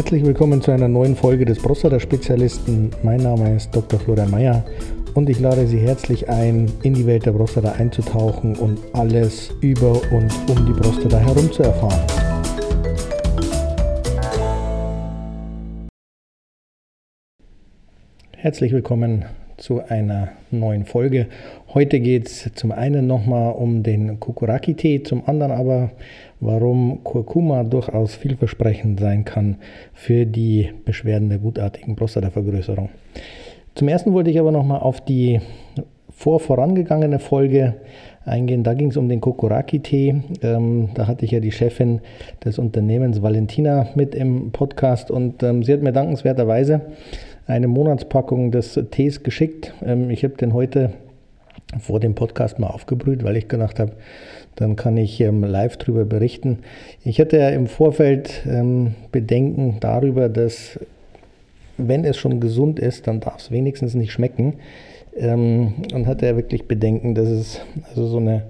Herzlich willkommen zu einer neuen Folge des Prostata-Spezialisten. Mein Name ist Dr. Florian Mayer und ich lade Sie herzlich ein, in die Welt der Prostata einzutauchen und alles über und um die Prostata herum zu erfahren. Herzlich willkommen zu einer neuen Folge. Heute geht es zum einen nochmal um den Kukuraki-Tee, zum anderen aber, warum Kurkuma durchaus vielversprechend sein kann für die Beschwerden der gutartigen Prostatavergrößerung. Zum ersten wollte ich aber nochmal auf die vor vorangegangene Folge eingehen. Da ging es um den Kokoraki-Tee. Ähm, da hatte ich ja die Chefin des Unternehmens Valentina mit im Podcast und ähm, sie hat mir dankenswerterweise eine Monatspackung des Tees geschickt. Ähm, ich habe den heute vor dem Podcast mal aufgebrüht, weil ich gedacht habe, dann kann ich ähm, live darüber berichten. Ich hatte ja im Vorfeld ähm, Bedenken darüber, dass wenn es schon gesund ist, dann darf es wenigstens nicht schmecken. und hatte ja wirklich Bedenken, dass es also so eine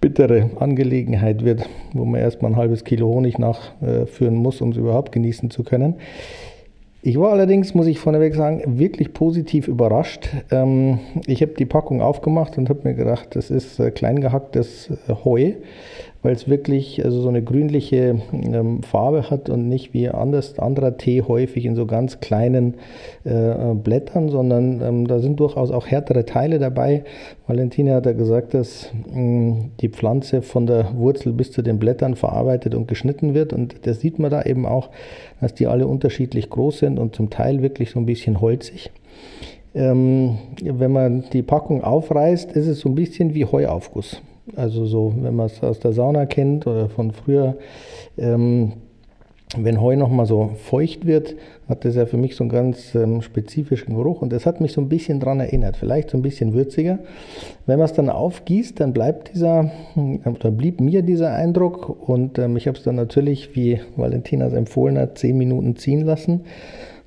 bittere Angelegenheit wird, wo man erstmal ein halbes Kilo Honig nachführen muss, um es überhaupt genießen zu können. Ich war allerdings, muss ich vorneweg sagen, wirklich positiv überrascht. Ähm, ich habe die Packung aufgemacht und habe mir gedacht, das ist äh, klein gehacktes äh, Heu weil es wirklich also so eine grünliche ähm, Farbe hat und nicht wie anders, anderer Tee häufig in so ganz kleinen äh, Blättern, sondern ähm, da sind durchaus auch härtere Teile dabei. Valentina hat ja gesagt, dass mh, die Pflanze von der Wurzel bis zu den Blättern verarbeitet und geschnitten wird und das sieht man da eben auch, dass die alle unterschiedlich groß sind und zum Teil wirklich so ein bisschen holzig. Ähm, wenn man die Packung aufreißt, ist es so ein bisschen wie Heuaufguss. Also so, wenn man es aus der Sauna kennt oder von früher, ähm, wenn Heu nochmal so feucht wird, hat das ja für mich so einen ganz ähm, spezifischen Geruch und das hat mich so ein bisschen daran erinnert, vielleicht so ein bisschen würziger. Wenn man es dann aufgießt, dann bleibt dieser, oder blieb mir dieser Eindruck und ähm, ich habe es dann natürlich, wie Valentina es empfohlen hat, zehn Minuten ziehen lassen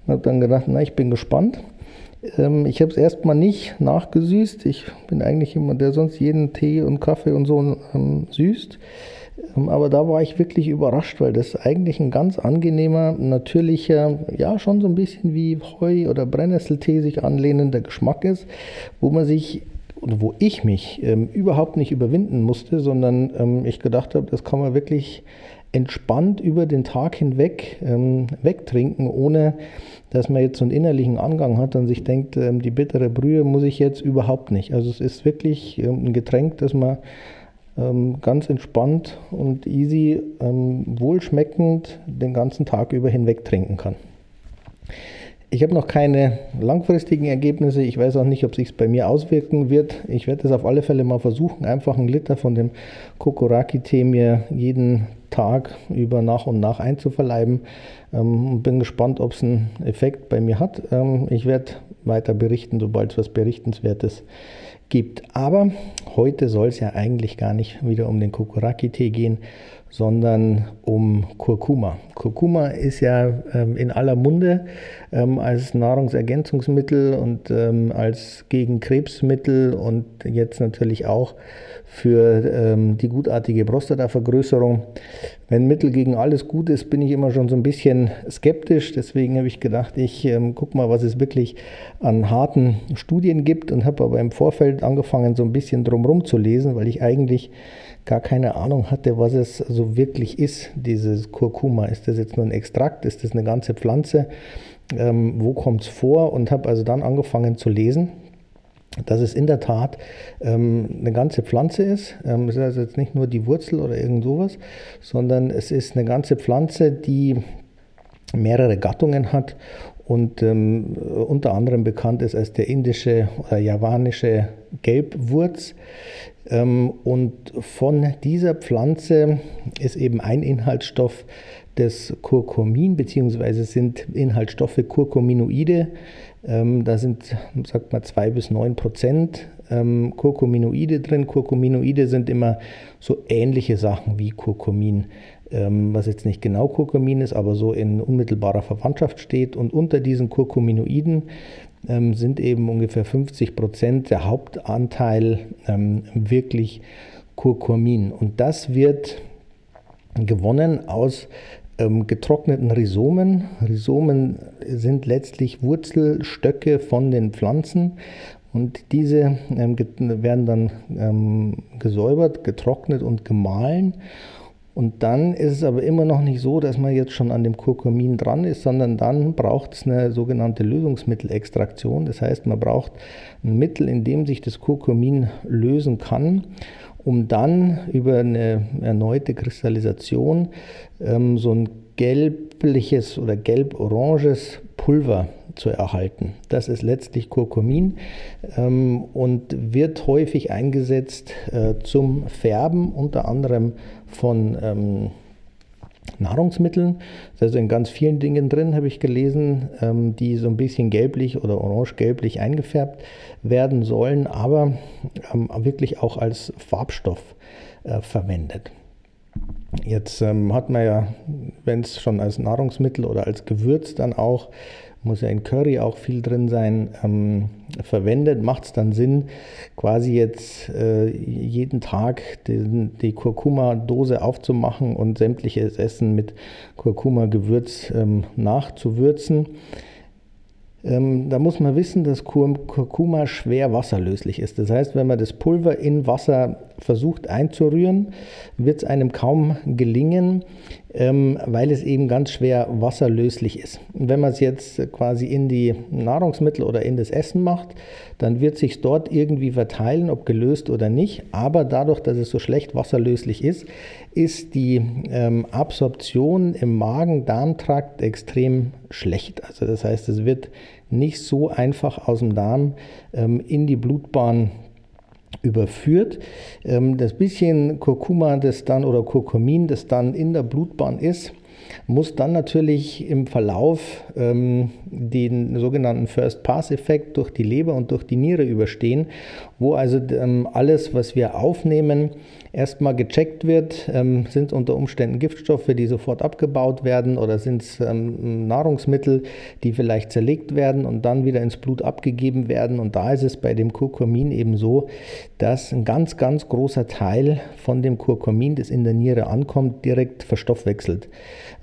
und habe dann gedacht, na, ich bin gespannt. Ähm, ich habe es erstmal nicht nachgesüßt. Ich bin eigentlich jemand, der sonst jeden Tee und Kaffee und so ähm, süßt. Ähm, aber da war ich wirklich überrascht, weil das eigentlich ein ganz angenehmer, natürlicher, ja schon so ein bisschen wie Heu- oder Brennnesseltee sich anlehnender Geschmack ist, wo man sich oder wo ich mich ähm, überhaupt nicht überwinden musste, sondern ähm, ich gedacht habe, das kann man wirklich entspannt über den Tag hinweg ähm, wegtrinken, ohne dass man jetzt so einen innerlichen Angang hat und sich denkt, ähm, die bittere Brühe muss ich jetzt überhaupt nicht. Also es ist wirklich ähm, ein Getränk, das man ähm, ganz entspannt und easy, ähm, wohlschmeckend den ganzen Tag über hinweg trinken kann. Ich habe noch keine langfristigen Ergebnisse. Ich weiß auch nicht, ob sich bei mir auswirken wird. Ich werde es auf alle Fälle mal versuchen, einfach einen Liter von dem Kokoraki-Tee mir jeden Tag über nach und nach einzuverleiben. Ähm, bin gespannt, ob es einen Effekt bei mir hat. Ähm, ich werde weiter berichten, sobald es was Berichtenswertes gibt. Aber heute soll es ja eigentlich gar nicht wieder um den Kokoraki-Tee gehen, sondern um Kurkuma. Kurkuma ist ja ähm, in aller Munde ähm, als Nahrungsergänzungsmittel und ähm, als gegen Krebsmittel und jetzt natürlich auch für ähm, die gutartige Prostatavergrößerung. Wenn Mittel gegen alles gut ist, bin ich immer schon so ein bisschen skeptisch. Deswegen habe ich gedacht, ich ähm, gucke mal, was es wirklich an harten Studien gibt und habe aber im Vorfeld angefangen, so ein bisschen drumherum zu lesen, weil ich eigentlich gar keine Ahnung hatte, was es so wirklich ist, dieses Kurkuma. Ist das jetzt nur ein Extrakt? Ist das eine ganze Pflanze? Ähm, wo kommt es vor? Und habe also dann angefangen zu lesen dass es in der Tat ähm, eine ganze Pflanze ist. Ähm, es ist also jetzt nicht nur die Wurzel oder irgend sowas, sondern es ist eine ganze Pflanze, die mehrere Gattungen hat und ähm, unter anderem bekannt ist als der indische oder javanische Gelbwurz. Ähm, und von dieser Pflanze ist eben ein Inhaltsstoff des Kurkumin, beziehungsweise sind Inhaltsstoffe Kurkuminoide. Ähm, da sind, sagt man, zwei bis neun Prozent ähm, Kurkuminoide drin. Kurkuminoide sind immer so ähnliche Sachen wie Kurkumin was jetzt nicht genau Kurkumin ist, aber so in unmittelbarer Verwandtschaft steht. Und unter diesen Kurkuminoiden ähm, sind eben ungefähr 50 Prozent der Hauptanteil ähm, wirklich Kurkumin. Und das wird gewonnen aus ähm, getrockneten Rhizomen. Rhizomen sind letztlich Wurzelstöcke von den Pflanzen und diese ähm, werden dann ähm, gesäubert, getrocknet und gemahlen. Und dann ist es aber immer noch nicht so, dass man jetzt schon an dem Kurkumin dran ist, sondern dann braucht es eine sogenannte Lösungsmittelextraktion. Das heißt, man braucht ein Mittel, in dem sich das Kurkumin lösen kann, um dann über eine erneute Kristallisation ähm, so ein gelbliches oder gelb-oranges Pulver zu erhalten. Das ist letztlich Kurkumin ähm, und wird häufig eingesetzt äh, zum Färben, unter anderem von ähm, Nahrungsmitteln. Das ist also in ganz vielen Dingen drin, habe ich gelesen, ähm, die so ein bisschen gelblich oder orange-gelblich eingefärbt werden sollen, aber ähm, wirklich auch als Farbstoff äh, verwendet. Jetzt ähm, hat man ja, wenn es schon als Nahrungsmittel oder als Gewürz dann auch muss ja in Curry auch viel drin sein, ähm, verwendet, macht es dann Sinn, quasi jetzt äh, jeden Tag die, die Kurkuma-Dose aufzumachen und sämtliches Essen mit Kurkuma-Gewürz ähm, nachzuwürzen. Ähm, da muss man wissen, dass Kurkuma schwer wasserlöslich ist. Das heißt, wenn man das Pulver in Wasser versucht einzurühren, wird es einem kaum gelingen, ähm, weil es eben ganz schwer wasserlöslich ist. Und wenn man es jetzt quasi in die Nahrungsmittel oder in das Essen macht, dann wird sich dort irgendwie verteilen, ob gelöst oder nicht. Aber dadurch, dass es so schlecht wasserlöslich ist, ist die ähm, Absorption im Magen-Darm-Trakt extrem schlecht. Also das heißt, es wird nicht so einfach aus dem Darm ähm, in die Blutbahn überführt. Ähm, das bisschen Kurkuma, das dann oder Kurkumin, das dann in der Blutbahn ist, muss dann natürlich im Verlauf ähm, den sogenannten First-Pass-Effekt durch die Leber und durch die Niere überstehen, wo also ähm, alles, was wir aufnehmen, erstmal gecheckt wird, ähm, sind es unter Umständen Giftstoffe, die sofort abgebaut werden oder sind es ähm, Nahrungsmittel, die vielleicht zerlegt werden und dann wieder ins Blut abgegeben werden. Und da ist es bei dem Kurkumin eben so, dass ein ganz, ganz großer Teil von dem Kurkumin, das in der Niere ankommt, direkt verstoffwechselt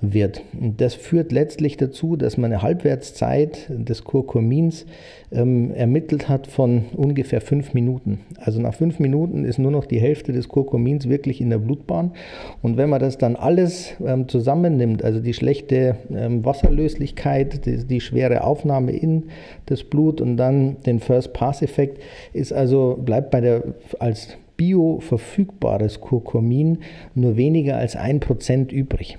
wird. Und das führt letztlich dazu, dass man eine Halbwertszeit des Kurkumins ähm, ermittelt hat von ungefähr fünf Minuten. Also nach fünf Minuten ist nur noch die Hälfte des Kurkumins wirklich in der Blutbahn. Und wenn man das dann alles ähm, zusammennimmt, also die schlechte ähm, Wasserlöslichkeit, die, die, schwere Aufnahme in das Blut und dann den First-Pass-Effekt, ist also, bleibt bei der als bioverfügbares Kurkumin nur weniger als ein Prozent übrig.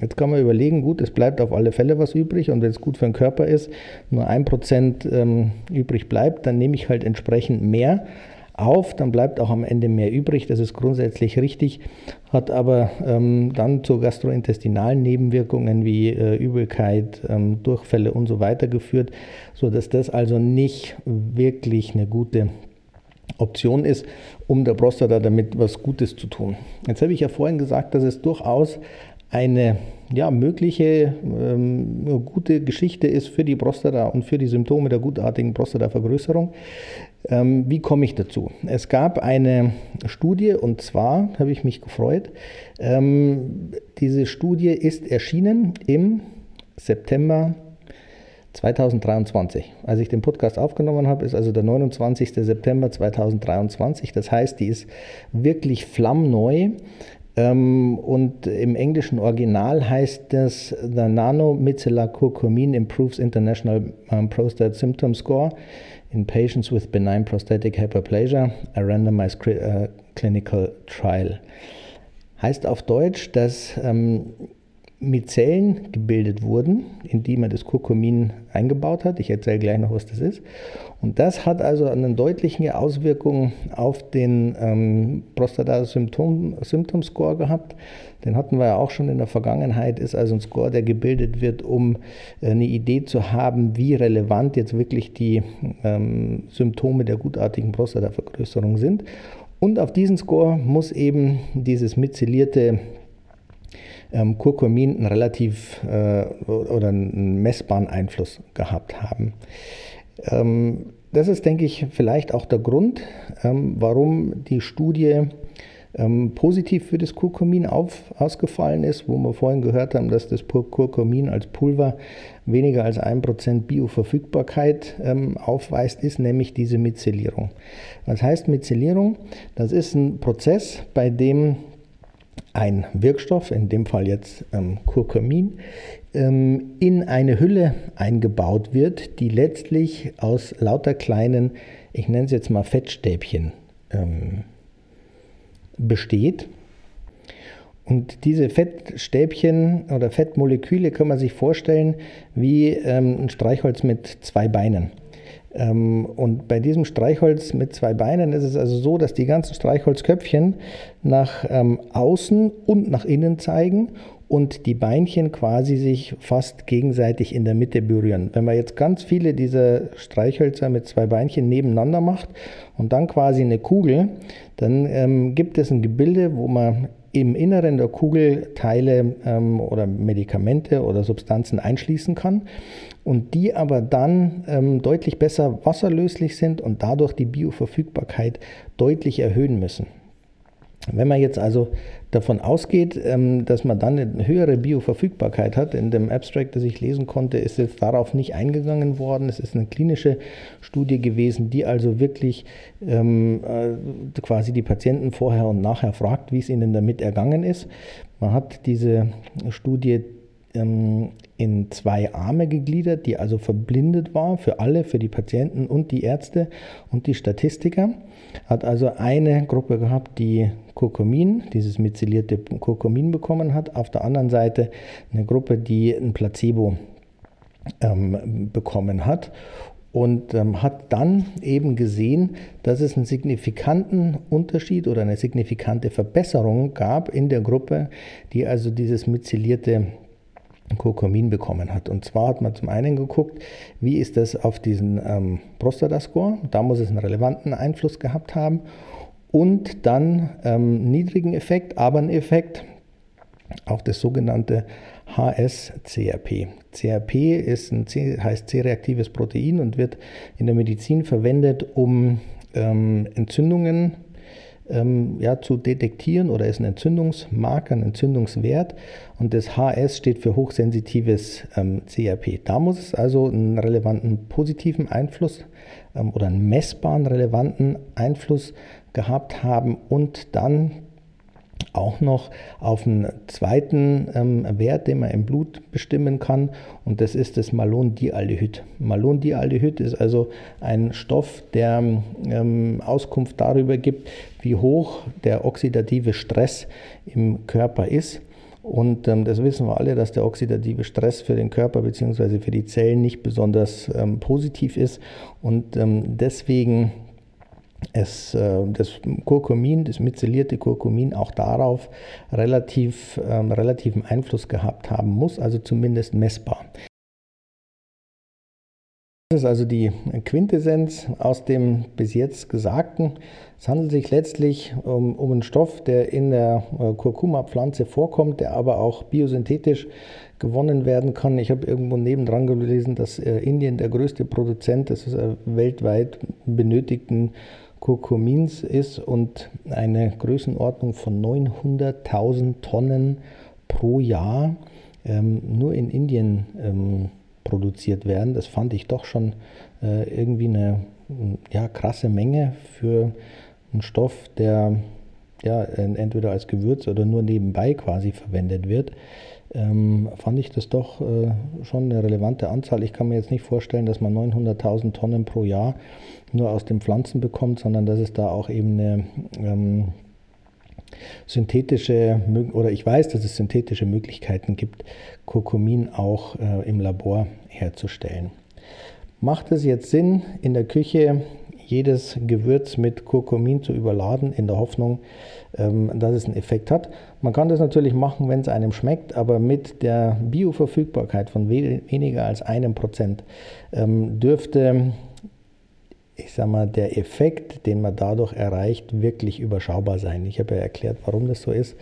Jetzt kann man überlegen, gut, es bleibt auf alle Fälle was übrig und wenn es gut für den Körper ist, nur ein Prozent ähm, übrig bleibt, dann nehme ich halt entsprechend mehr auf, dann bleibt auch am Ende mehr übrig. Das ist grundsätzlich richtig, hat aber ähm, dann zu gastrointestinalen Nebenwirkungen wie äh, Übelkeit, ähm, Durchfälle und so weiter geführt, sodass das also nicht wirklich eine gute Option ist, um der Prostata damit was Gutes zu tun. Jetzt habe ich ja vorhin gesagt, dass es durchaus eine ja, mögliche ähm, gute Geschichte ist für die Prostata und für die Symptome der gutartigen Prostatavergrößerung. Ähm, wie komme ich dazu? Es gab eine Studie und zwar habe ich mich gefreut. Ähm, diese Studie ist erschienen im September 2023. Als ich den Podcast aufgenommen habe, ist also der 29. September 2023. Das heißt, die ist wirklich flammneu. Ähm, und im englischen Original heißt das The Nanomicellar Curcumin Improves International um, Prostate Symptom Score in Patients with Benign Prostatic Hyperplasia, a Randomized uh, Clinical Trial. Heißt auf Deutsch, dass ähm, Mizellen gebildet wurden, in die man das Kurkumin eingebaut hat. Ich erzähle gleich noch, was das ist. Und das hat also eine deutliche Auswirkung auf den ähm, Prostata-Symptom-Score gehabt. Den hatten wir ja auch schon in der Vergangenheit. Ist also ein Score, der gebildet wird, um äh, eine Idee zu haben, wie relevant jetzt wirklich die ähm, Symptome der gutartigen Prostatavergrößerung sind. Und auf diesen Score muss eben dieses mizellierte ähm, Kurkumin einen relativ äh, oder einen messbaren Einfluss gehabt haben. Ähm, das ist, denke ich, vielleicht auch der Grund, ähm, warum die Studie ähm, positiv für das Kurkumin auf, ausgefallen ist, wo wir vorhin gehört haben, dass das Kurkumin als Pulver weniger als 1% Bioverfügbarkeit ähm, aufweist, ist nämlich diese Myzelierung. Was heißt Myzelierung? Das ist ein Prozess, bei dem ein Wirkstoff, in dem Fall jetzt ähm, Curcumin, ähm, in eine Hülle eingebaut wird, die letztlich aus lauter kleinen, ich nenne es jetzt mal Fettstäbchen, ähm, besteht. Und diese Fettstäbchen oder Fettmoleküle kann man sich vorstellen wie ähm, ein Streichholz mit zwei Beinen. Ähm, und bei diesem Streichholz mit zwei Beinen ist es also so, dass die ganzen Streichholzköpfchen nach ähm, außen und nach innen zeigen und die Beinchen quasi sich fast gegenseitig in der Mitte berühren. Wenn man jetzt ganz viele dieser Streichhölzer mit zwei Beinchen nebeneinander macht und dann quasi eine Kugel, dann ähm, gibt es ein Gebilde, wo man im Inneren der Kugel Teile ähm, oder Medikamente oder Substanzen einschließen kann und die aber dann ähm, deutlich besser wasserlöslich sind und dadurch die Bioverfügbarkeit deutlich erhöhen müssen. Wenn man jetzt also davon ausgeht, ähm, dass man dann eine höhere Bioverfügbarkeit hat, in dem Abstract, das ich lesen konnte, ist jetzt darauf nicht eingegangen worden. Es ist eine klinische Studie gewesen, die also wirklich ähm, äh, quasi die Patienten vorher und nachher fragt, wie es ihnen damit ergangen ist. Man hat diese Studie ähm, in zwei Arme gegliedert, die also verblindet war für alle, für die Patienten und die Ärzte und die Statistiker. Hat also eine Gruppe gehabt, die Kurkumin, dieses methylierte Kurkumin bekommen hat. Auf der anderen Seite eine Gruppe, die ein Placebo ähm, bekommen hat und ähm, hat dann eben gesehen, dass es einen signifikanten Unterschied oder eine signifikante Verbesserung gab in der Gruppe, die also dieses methylierte Kurkumin bekommen hat. Und zwar hat man zum einen geguckt, wie ist das auf diesen ähm, Prostata-Score, da muss es einen relevanten Einfluss gehabt haben und dann ähm, niedrigen Effekt, aber einen Effekt auf das sogenannte HS-CRP. CRP ist ein C, heißt C-reaktives Protein und wird in der Medizin verwendet, um ähm, Entzündungen ähm, ja, zu detektieren oder ist ein Entzündungsmarker, ein Entzündungswert. Und das HS steht für hochsensitives ähm, CRP. Da muss es also einen relevanten positiven Einfluss ähm, oder einen messbaren relevanten Einfluss gehabt haben und dann auch noch auf einen zweiten ähm, Wert, den man im Blut bestimmen kann, und das ist das Malondialdehyd. Malondialdehyd ist also ein Stoff, der ähm, Auskunft darüber gibt, wie hoch der oxidative Stress im Körper ist. Und ähm, das wissen wir alle, dass der oxidative Stress für den Körper bzw. für die Zellen nicht besonders ähm, positiv ist. Und ähm, deswegen es, äh, das Kurkumin, das methylierte Kurkumin auch darauf relativ, ähm, relativen Einfluss gehabt haben muss, also zumindest messbar. Das ist also die Quintessenz aus dem bis jetzt Gesagten. Es handelt sich letztlich um, um einen Stoff, der in der äh, Kurkuma-Pflanze vorkommt, der aber auch biosynthetisch gewonnen werden kann. Ich habe irgendwo nebendran gelesen, dass äh, Indien der größte Produzent des äh, weltweit benötigten Kurkumins ist und eine Größenordnung von 900.000 Tonnen pro Jahr ähm, nur in Indien ähm, produziert werden. Das fand ich doch schon äh, irgendwie eine ja, krasse Menge für einen Stoff, der ja, entweder als Gewürz oder nur nebenbei quasi verwendet wird ähm, fand ich das doch äh, schon eine relevante Anzahl. Ich kann mir jetzt nicht vorstellen, dass man 900.000 Tonnen pro Jahr nur aus den Pflanzen bekommt, sondern dass es da auch eben eine ähm, synthetische, oder ich weiß, dass es synthetische Möglichkeiten gibt, Kurkumin auch äh, im Labor herzustellen. Macht es jetzt Sinn, in der Küche jedes Gewürz mit Kurkumin zu überladen, in der Hoffnung, ähm, dass es einen Effekt hat. Man kann das natürlich machen, wenn es einem schmeckt, aber mit der Bioverfügbarkeit von weniger als einem Prozent ähm, dürfte ich sag mal, der Effekt, den man dadurch erreicht, wirklich überschaubar sein. Ich habe ja erklärt, warum das so ist.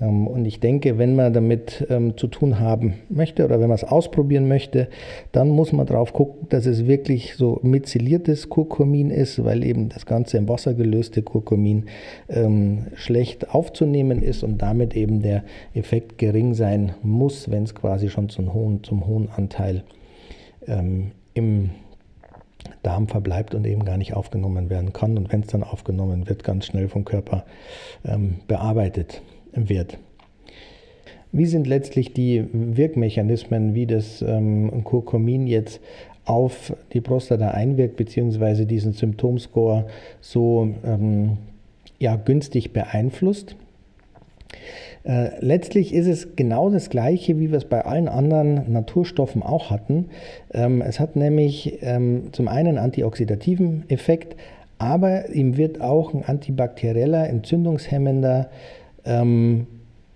Ähm, und ich denke, wenn man damit ähm, zu tun haben möchte oder wenn man es ausprobieren möchte, dann muss man darauf gucken, dass es wirklich so myzeliertes Kurkumin ist, weil eben das ganze im Wasser gelöste Kurkumin ähm, schlecht aufzunehmen ist und damit eben der Effekt gering sein muss, wenn es quasi schon zum hohen, zum hohen Anteil im Darm verbleibt und eben gar nicht aufgenommen werden kann. Und wenn es dann aufgenommen wird, ganz schnell vom Körper ähm, bearbeitet wird. Wie sind letztlich die Wirkmechanismen, wie das ähm, Kurkumin jetzt auf die Prostata einwirkt, beziehungsweise diesen Symptomscore so ähm, ja, günstig beeinflusst? Äh, letztlich ist es genau das Gleiche, wie wir es bei allen anderen Naturstoffen auch hatten. Ähm, es hat nämlich ähm, zum einen antioxidativen Effekt, aber ihm wird auch ein antibakterieller, entzündungshemmender ähm,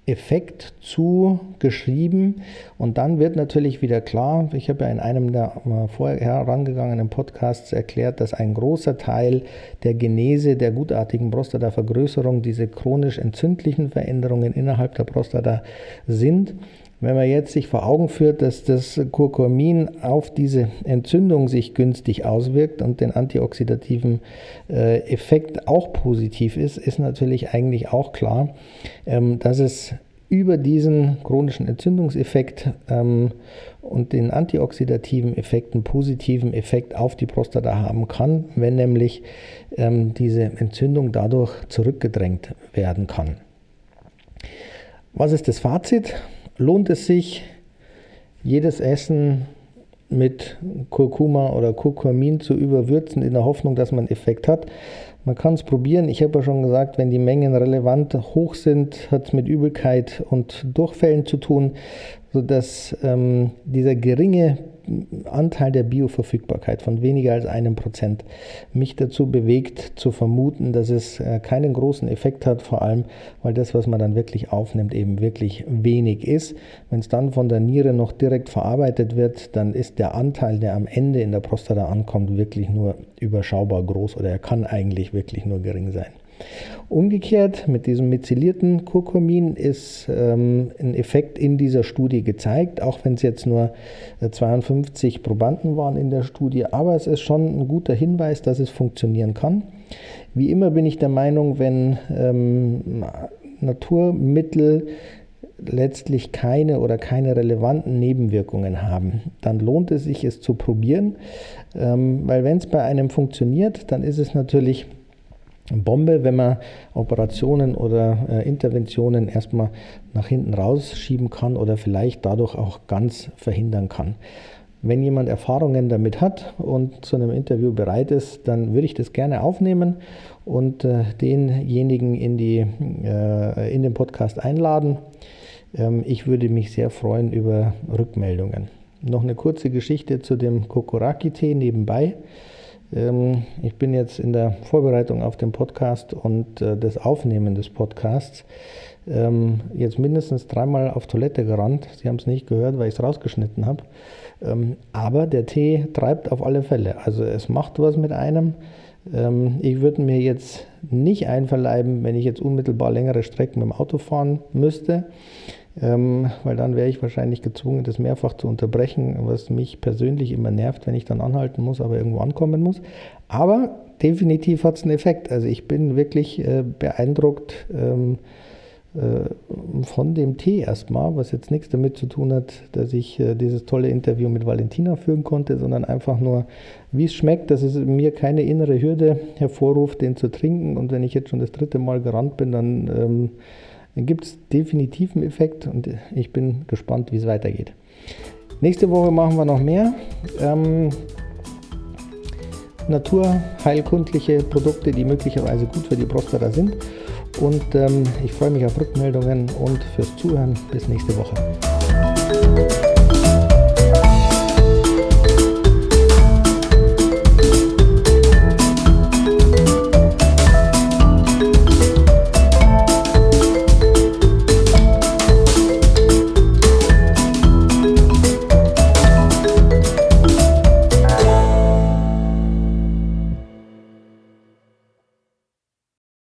Effekt zugeschrieben. Und dann wird natürlich wieder klar, ich habe ja in einem der äh, vorher herangegangenen Podcasts erklärt, dass ein großer Teil der Genese der gutartigen Prostatavergrößerung diese chronisch entzündlichen Veränderungen innerhalb der Prostata sind. Wenn man jetzt sich vor Augen führt, dass das Kurkumin auf diese Entzündung sich günstig auswirkt und den antioxidativen äh, Effekt auch positiv ist, ist natürlich eigentlich auch klar, ähm, dass es über diesen chronischen Entzündungseffekt ähm, und den antioxidativen Effekten positiven Effekt auf die Prostata haben kann, wenn nämlich ähm, diese Entzündung dadurch zurückgedrängt werden kann. Was ist das Fazit? Lohnt es sich, jedes Essen mit Kurkuma oder Kurkumin zu überwürzen, in der Hoffnung, dass man Effekt hat. Man kann es probieren. Ich habe ja schon gesagt, wenn die Mengen relevant hoch sind, hat es mit Übelkeit und Durchfällen zu tun, sodass ähm, dieser geringe Anteil der Bioverfügbarkeit von weniger als einem Prozent mich dazu bewegt zu vermuten, dass es äh, keinen großen Effekt hat, vor allem weil das, was man dann wirklich aufnimmt, eben wirklich wenig ist. Wenn es dann von der Niere noch direkt verarbeitet wird, dann ist der Anteil, der am Ende in der Prostata ankommt, wirklich nur überschaubar groß oder er kann eigentlich wirklich nur gering sein. Umgekehrt mit diesem methylierten Kurkumin ist ähm, ein Effekt in dieser Studie gezeigt, auch wenn es jetzt nur 52 äh, Probanden waren in der Studie, aber es ist schon ein guter Hinweis, dass es funktionieren kann. Wie immer bin ich der Meinung, wenn ähm, Naturmittel letztlich keine oder keine relevanten Nebenwirkungen haben, dann lohnt es sich, es zu probieren, ähm, weil wenn es bei einem funktioniert, dann ist es natürlich Bombe, wenn man Operationen oder äh, Interventionen erstmal nach hinten rausschieben kann oder vielleicht dadurch auch ganz verhindern kann. Wenn jemand Erfahrungen damit hat und zu einem Interview bereit ist, dann würde ich das gerne aufnehmen und äh, denjenigen in, die, äh, in den Podcast einladen. Ähm, ich würde mich sehr freuen über Rückmeldungen. Noch eine kurze Geschichte zu dem Kokoraki-Tee nebenbei. Ähm, ich bin jetzt in der Vorbereitung auf den Podcast und äh, das Aufnehmen des Podcasts ähm, jetzt mindestens dreimal auf Toilette gerannt. Sie haben es nicht gehört, weil ich es rausgeschnitten habe. Ähm, aber der Tee treibt auf alle Fälle. Also es macht was mit einem. Ich würde mir jetzt nicht einverleiben, wenn ich jetzt unmittelbar längere Strecken mit dem Auto fahren müsste ähm, weil dann wäre ich wahrscheinlich gezwungen, das mehrfach zu unterbrechen, was mich persönlich immer nervt, wenn ich dann anhalten muss, aber irgendwo ankommen muss. Aber definitiv hat es einen Effekt. Also ich bin wirklich äh, beeindruckt ähm, äh, von dem Tee erstmal, was jetzt nichts damit zu tun hat, dass ich äh, dieses tolle Interview mit Valentina führen konnte, sondern einfach nur, wie es schmeckt, dass es mir keine innere Hürde hervorruft, den zu trinken. Und wenn ich jetzt schon das dritte Mal gerannt bin, dann ähm, dann gibt es definitiv einen Effekt und ich bin gespannt, wie es weitergeht. Nächste Woche machen wir noch mehr. Ähm, naturheilkundliche Produkte, die möglicherweise gut für die Prostata sind. Und ähm, ich freue mich auf Rückmeldungen und fürs Zuhören. Bis nächste Woche.